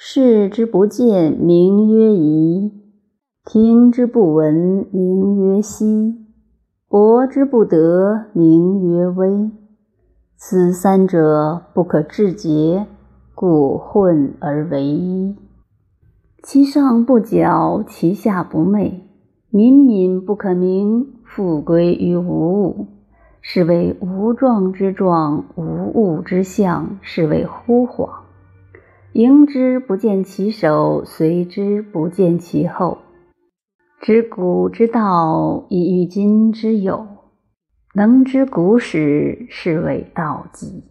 视之不见，名曰夷；听之不闻，名曰希；博之不得，名曰微。此三者，不可致诘，故混而为一。其上不矫，其下不昧，敏敏不可名，复归于无物。是谓无状之状，无物之象，是谓惚恍。迎之不见其首，随之不见其后。知古之道，以御今之有。能知古始，是谓道纪。